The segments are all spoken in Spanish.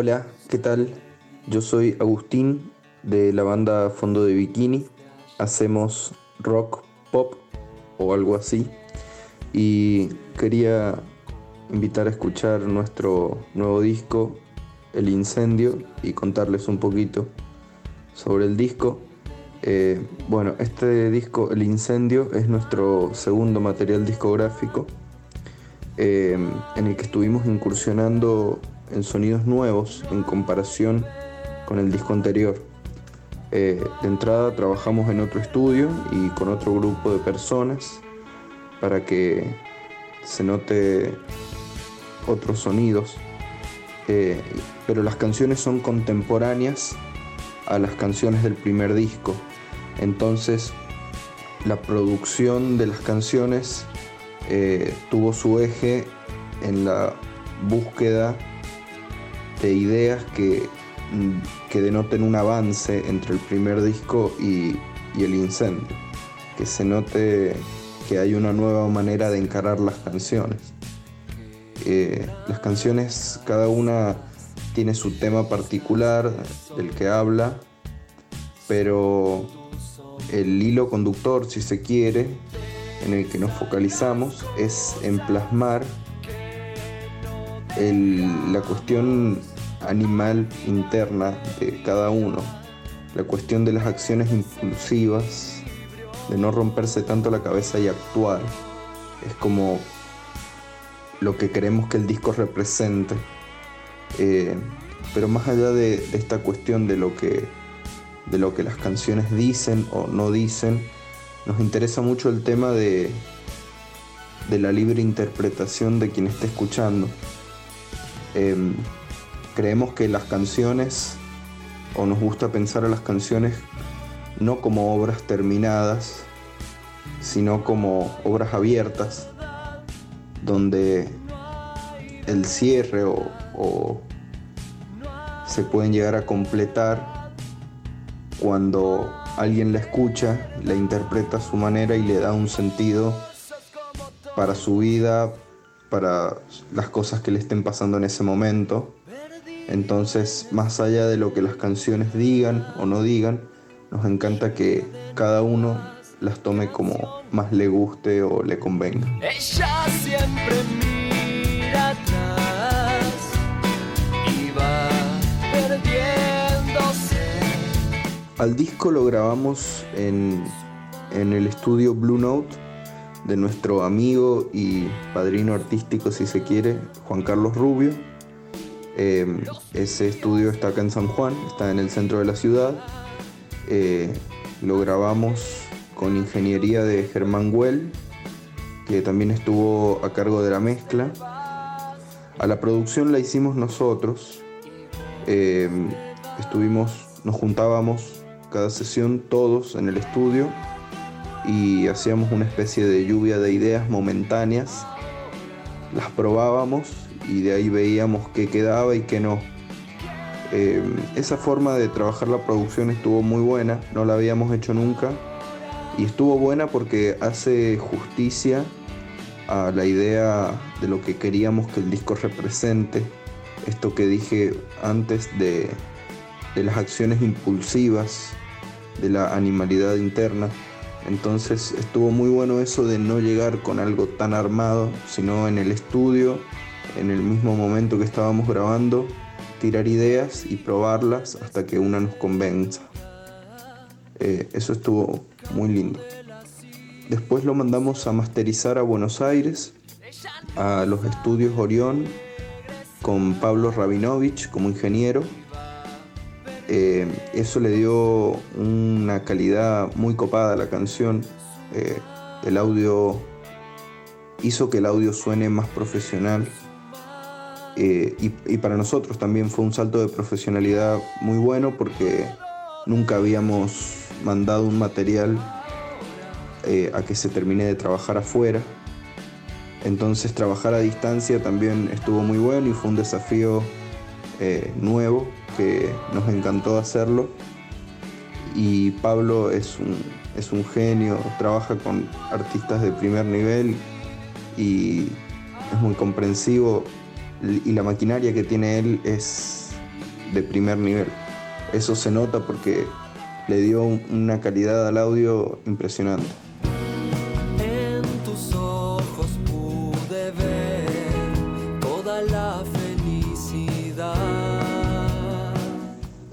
Hola, ¿qué tal? Yo soy Agustín de la banda Fondo de Bikini. Hacemos rock pop o algo así. Y quería invitar a escuchar nuestro nuevo disco, El Incendio, y contarles un poquito sobre el disco. Eh, bueno, este disco, El Incendio, es nuestro segundo material discográfico eh, en el que estuvimos incursionando en sonidos nuevos en comparación con el disco anterior. Eh, de entrada trabajamos en otro estudio y con otro grupo de personas para que se note otros sonidos, eh, pero las canciones son contemporáneas a las canciones del primer disco. Entonces la producción de las canciones eh, tuvo su eje en la búsqueda de ideas que, mm, que denoten un avance entre el primer disco y, el incendio, que se note que hay una nueva manera de encarar las canciones. Eh, las canciones, cada una tiene su tema particular del que habla, pero el hilo conductor, si se quiere, en el que nos focalizamos es en plasmar la cuestión animal interna de cada uno, la cuestión de las acciones impulsivas, de no romperse tanto la cabeza y actuar, es como lo que queremos que el disco represente. Eh, pero más allá de, esta cuestión de lo, que, de lo que las canciones dicen o no dicen, nos interesa mucho el tema de, de la libre interpretación de quien esté escuchando. Em, creemos que las canciones, o nos gusta pensar a las canciones no como obras terminadas, sino como obras abiertas, donde el cierre o, se pueden llegar a completar cuando alguien la escucha, la interpreta a su manera y le da un sentido para su vida, para las cosas que le estén pasando en ese momento. Entonces, más allá de lo que las canciones digan o no digan, nos encanta que cada uno las tome como más le guste o le convenga. Ella siempre mira atrás y va perdiéndose. Al disco lo grabamos en, en el estudio Blue Note de nuestro amigo y padrino artístico, si se quiere, Juan Carlos Rubio. Em, ese estudio está acá en San Juan, está en el centro de la ciudad. Eh, lo grabamos con ingeniería de Germán Güell, que también estuvo a cargo de la mezcla. A la producción la hicimos nosotros. Em, estuvimos, nos juntábamos cada sesión todos en el estudio y hacíamos una especie de lluvia de ideas momentáneas, las probábamos y de ahí veíamos qué quedaba y qué no. Eh, esa forma de trabajar la producción estuvo muy buena, no la habíamos hecho nunca y estuvo buena porque hace justicia a la idea de lo que queríamos que el disco represente, esto que dije antes de, de las acciones impulsivas, de la animalidad interna. Entonces estuvo muy bueno eso de no llegar con algo tan armado, sino en el estudio, en el mismo momento que estábamos grabando, tirar ideas y probarlas hasta que una nos convenza. Eh, eso estuvo muy lindo. Después lo mandamos a masterizar a Buenos Aires, a los estudios Orión, con Pablo Rabinovich como ingeniero eh, eso le dio una calidad muy copada a la canción. Eh, el audio hizo que el audio suene más profesional. Eh, y, para nosotros también fue un salto de profesionalidad muy bueno porque nunca habíamos mandado un material a que se termine de trabajar afuera. Entonces trabajar a distancia también estuvo muy bueno y fue un desafío nuevo que nos encantó hacerlo. Y Pablo es un, es un genio, trabaja con artistas de primer nivel y es muy comprensivo. Y la maquinaria que tiene él es de primer nivel. Eso se nota porque le dio una calidad al audio impresionante.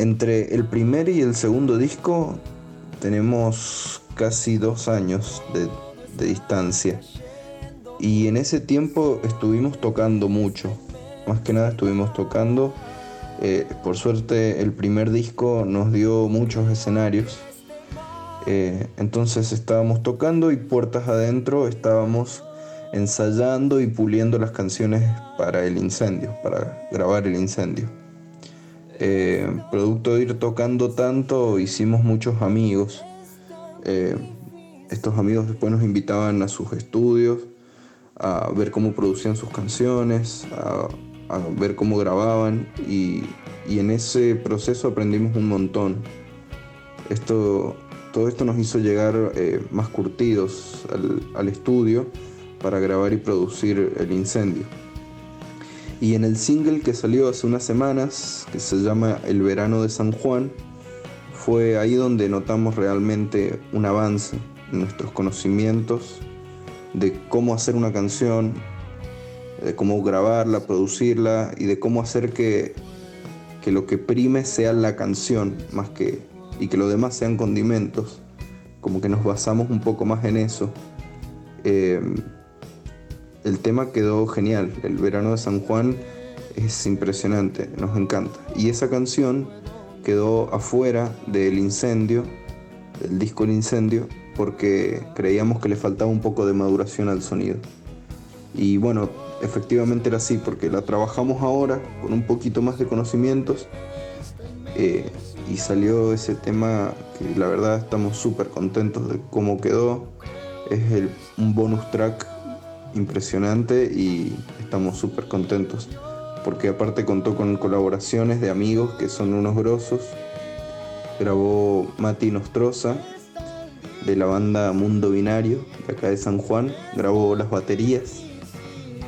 Entre el primer y el segundo disco tenemos casi dos años de, distancia. Y en ese tiempo estuvimos tocando mucho. Más que nada estuvimos tocando. Eh, por suerte el primer disco nos dio muchos escenarios. Eh, entonces estábamos tocando y puertas adentro estábamos ensayando y puliendo las canciones para el incendio, para grabar el incendio. Eh, producto de ir tocando tanto, hicimos muchos amigos. estos amigos después nos invitaban a sus estudios a ver cómo producían sus canciones, a, ver cómo grababan y, en ese proceso aprendimos un montón. Esto, todo esto nos hizo llegar eh, más curtidos al, estudio para grabar y producir el incendio. Y en el single que salió hace unas semanas, que se llama El verano de San Juan, fue ahí donde notamos realmente un avance en nuestros conocimientos de cómo hacer una canción, de cómo grabarla, producirla y de cómo hacer que, lo que prime sea la canción más que y que lo demás sean condimentos. Como que nos basamos un poco más en eso. Em, el tema quedó genial. El verano de San Juan es impresionante, nos encanta. Y esa canción quedó afuera del incendio, del disco El Incendio, porque creíamos que le faltaba un poco de maduración al sonido. Y bueno, efectivamente era así, porque la trabajamos ahora con un poquito más de conocimientos eh, y salió ese tema que la verdad estamos súper contentos de cómo quedó. Es un bonus track impresionante y estamos súper contentos porque aparte contó con colaboraciones de amigos que son unos grosos. Grabó Mati Nostroza, de la banda Mundo Binario, de acá de San Juan. Grabó las baterías,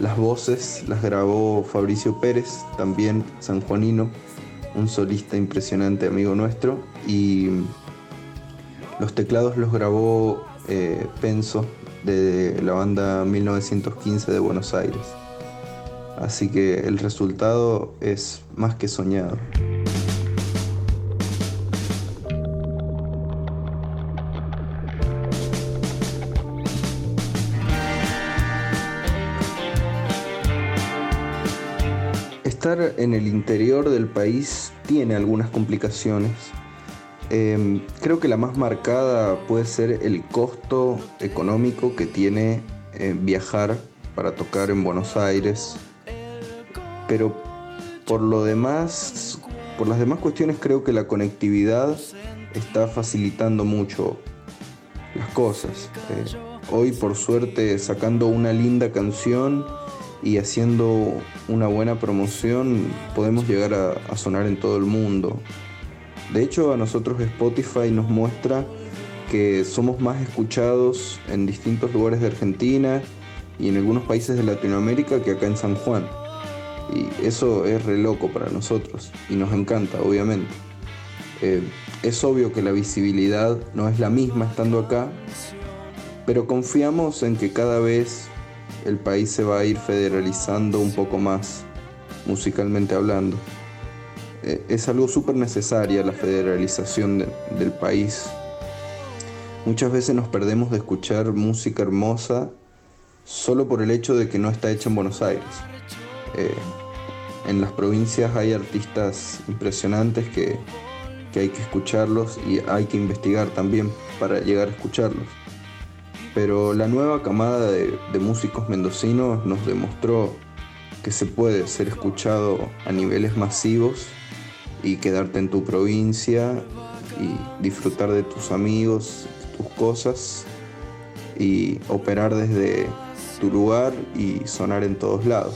las voces las grabó Fabricio Pérez, también sanjuanino, un solista impresionante, amigo nuestro. Y los teclados los grabó eh, Penso, de la banda 1915 de Buenos Aires. Así que el resultado es más que soñado. estar en el interior del país tiene algunas complicaciones. Em, creo que la más marcada puede ser el costo económico que tiene eh, viajar para tocar en Buenos Aires. Pero por lo demás, por las demás cuestiones creo que la conectividad está facilitando mucho las cosas. Eh, hoy por suerte sacando una linda canción y haciendo una buena promoción podemos llegar a, sonar en todo el mundo. De hecho, a nosotros Spotify nos muestra que somos más escuchados en distintos lugares de Argentina y en algunos países de Latinoamérica que acá en San Juan. Y eso es re loco para nosotros y nos encanta, obviamente. Eh, es obvio que la visibilidad no es la misma estando acá, pero confiamos en que cada vez el país se va a ir federalizando un poco más, musicalmente hablando. Eh, es algo súper necesaria la federalización del país. Muchas veces nos perdemos de escuchar música hermosa solo por el hecho de que no está hecha en Buenos Aires. Eh, en las provincias hay artistas impresionantes que hay que escucharlos y hay que investigar también para llegar a escucharlos pero la nueva camada de, músicos mendocinos nos demostró que se puede ser escuchado a niveles masivos y quedarte en tu provincia y disfrutar de tus amigos, tus cosas y operar desde tu lugar y sonar en todos lados.